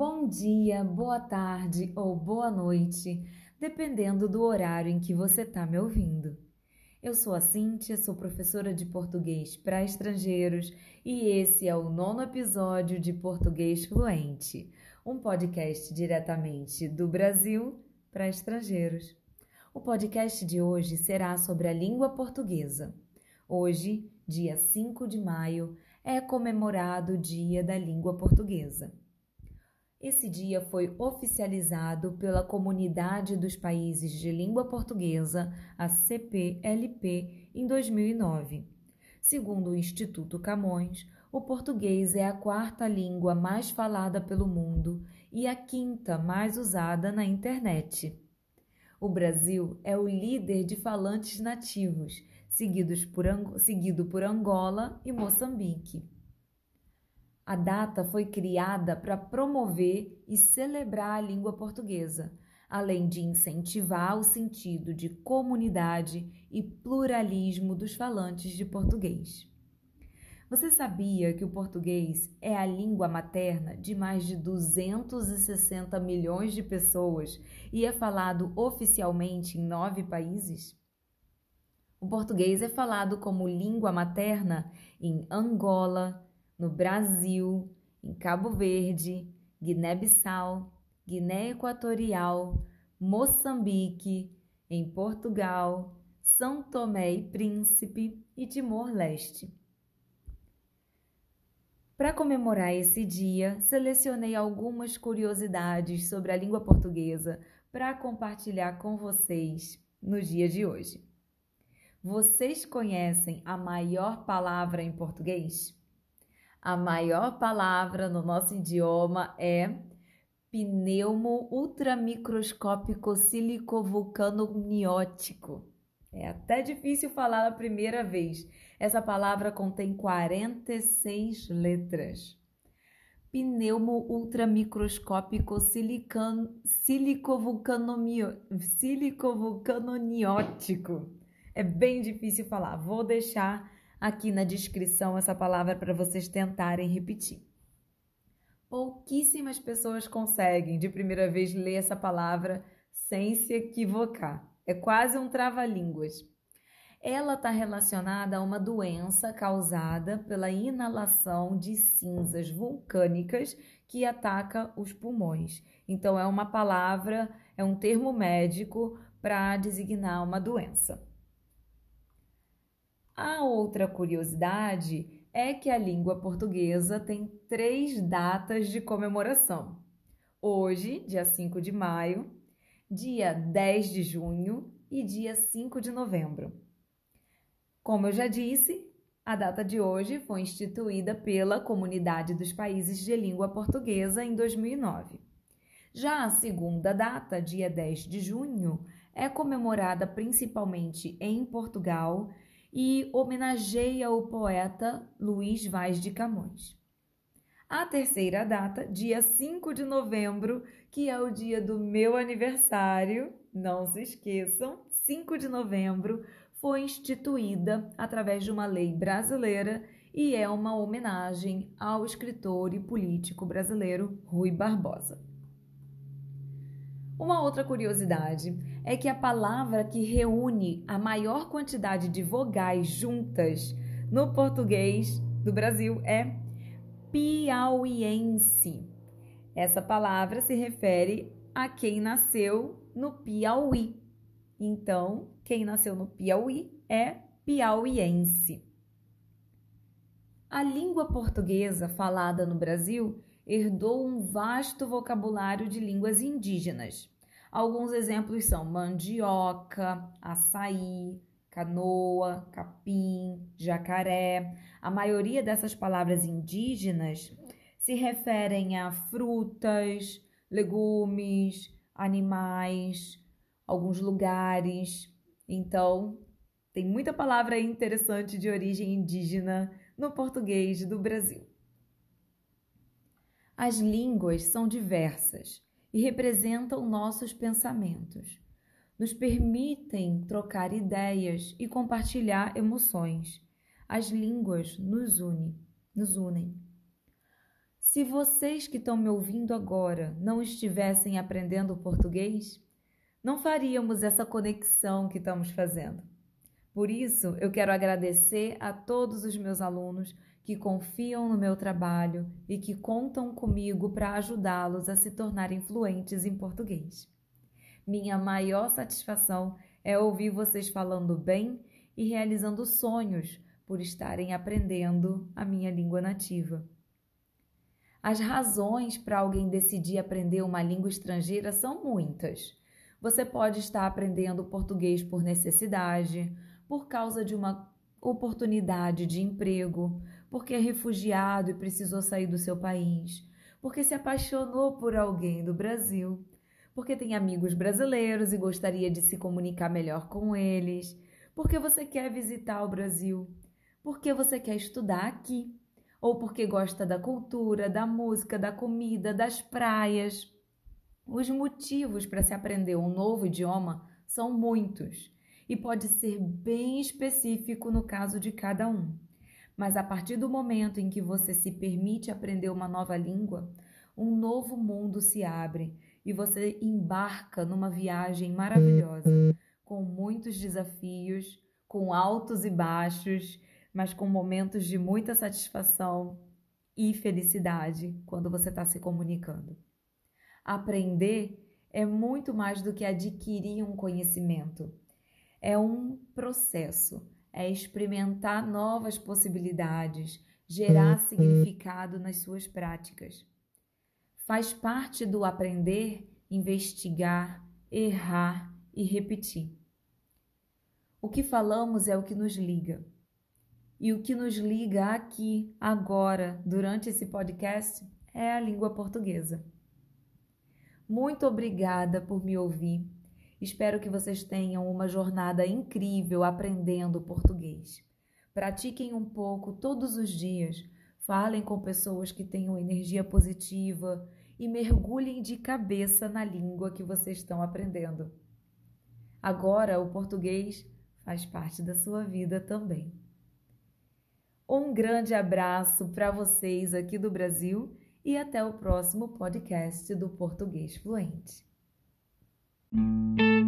Bom dia, boa tarde ou boa noite, dependendo do horário em que você está me ouvindo. Eu sou a Cíntia, sou professora de português para estrangeiros e esse é o nono episódio de Português Fluente, um podcast diretamente do Brasil para estrangeiros. O podcast de hoje será sobre a língua portuguesa. Hoje, dia 5 de maio, é comemorado o Dia da Língua Portuguesa. Esse dia foi oficializado pela Comunidade dos Países de Língua Portuguesa, a CPLP, em 2009. Segundo o Instituto Camões, o português é a quarta língua mais falada pelo mundo e a quinta mais usada na internet. O Brasil é o líder de falantes nativos, seguidos por, seguido por Angola e Moçambique. A data foi criada para promover e celebrar a língua portuguesa, além de incentivar o sentido de comunidade e pluralismo dos falantes de português. Você sabia que o português é a língua materna de mais de 260 milhões de pessoas e é falado oficialmente em nove países? O português é falado como língua materna em Angola, no Brasil, em Cabo Verde, Guiné-Bissau, Guiné Equatorial, Moçambique, em Portugal, São Tomé e Príncipe e Timor-Leste. Para comemorar esse dia, selecionei algumas curiosidades sobre a língua portuguesa para compartilhar com vocês no dia de hoje. Vocês conhecem a maior palavra em português? A maior palavra no nosso idioma é pneumo ultramicroscópico silicovulcanomiótico. É até difícil falar a primeira vez. Essa palavra contém 46 letras. Pneumo ultramicroscópico silicovulcanoniótico. É bem difícil falar. Vou deixar aqui na descrição essa palavra para vocês tentarem repetir. Pouquíssimas pessoas conseguem de primeira vez ler essa palavra sem se equivocar. É quase um trava-línguas. Ela está relacionada a uma doença causada pela inalação de cinzas vulcânicas que ataca os pulmões. Então, é uma palavra, é um termo médico para designar uma doença. A outra curiosidade é que a língua portuguesa tem três datas de comemoração. Hoje, dia 5 de maio, dia 10 de junho e dia 5 de novembro. Como eu já disse, a data de hoje foi instituída pela Comunidade dos Países de Língua Portuguesa em 2009. Já a segunda data, dia 10 de junho, é comemorada principalmente em Portugal e homenageia o poeta Luís Vaz de Camões. A terceira data, dia 5 de novembro, que é o dia do meu aniversário, não se esqueçam, 5 de novembro, foi instituída através de uma lei brasileira e é uma homenagem ao escritor e político brasileiro Rui Barbosa. Uma outra curiosidade é que a palavra que reúne a maior quantidade de vogais juntas no português do Brasil é piauiense. Essa palavra se refere a quem nasceu no Piauí. Então, quem nasceu no Piauí é piauiense. A língua portuguesa falada no Brasil herdou um vasto vocabulário de línguas indígenas. Alguns exemplos são mandioca, açaí, canoa, capim, jacaré. A maioria dessas palavras indígenas se referem a frutas, legumes, animais, alguns lugares. Então, tem muita palavra interessante de origem indígena no português do Brasil. As línguas são diversas e representam nossos pensamentos. Nos permitem trocar ideias e compartilhar emoções. As línguas nos unem, nos unem. Se vocês que estão me ouvindo agora não estivessem aprendendo português, não faríamos essa conexão que estamos fazendo. Por isso, eu quero agradecer a todos os meus alunos que confiam no meu trabalho e que contam comigo para ajudá-los a se tornarem fluentes em português. Minha maior satisfação é ouvir vocês falando bem e realizando sonhos por estarem aprendendo a minha língua nativa. As razões para alguém decidir aprender uma língua estrangeira são muitas. Você pode estar aprendendo português por necessidade, por causa de uma oportunidade de emprego, porque é refugiado e precisou sair do seu país, porque se apaixonou por alguém do Brasil, porque tem amigos brasileiros e gostaria de se comunicar melhor com eles, porque você quer visitar o Brasil, porque você quer estudar aqui? Ou porque gosta da cultura, da música, da comida, das praias. Os motivos para se aprender um novo idioma são muitos e pode ser bem específico no caso de cada um. Mas a partir do momento em que você se permite aprender uma nova língua, um novo mundo se abre e você embarca numa viagem maravilhosa, com muitos desafios, com altos e baixos mas com momentos de muita satisfação e felicidade quando você está se comunicando. Aprender é muito mais do que adquirir um conhecimento. É um processo, é experimentar novas possibilidades, gerar significado nas suas práticas. Faz parte do aprender, investigar, errar e repetir. O que falamos é o que nos liga. E o que nos liga aqui, agora, durante esse podcast, é a língua portuguesa. Muito obrigada por me ouvir. Espero que vocês tenham uma jornada incrível aprendendo português. Pratiquem um pouco todos os dias. Falem com pessoas que tenham energia positiva e mergulhem de cabeça na língua que vocês estão aprendendo. Agora, o português faz parte da sua vida também. Um grande abraço para vocês aqui do Brasil e até o próximo podcast do Português Fluente. Música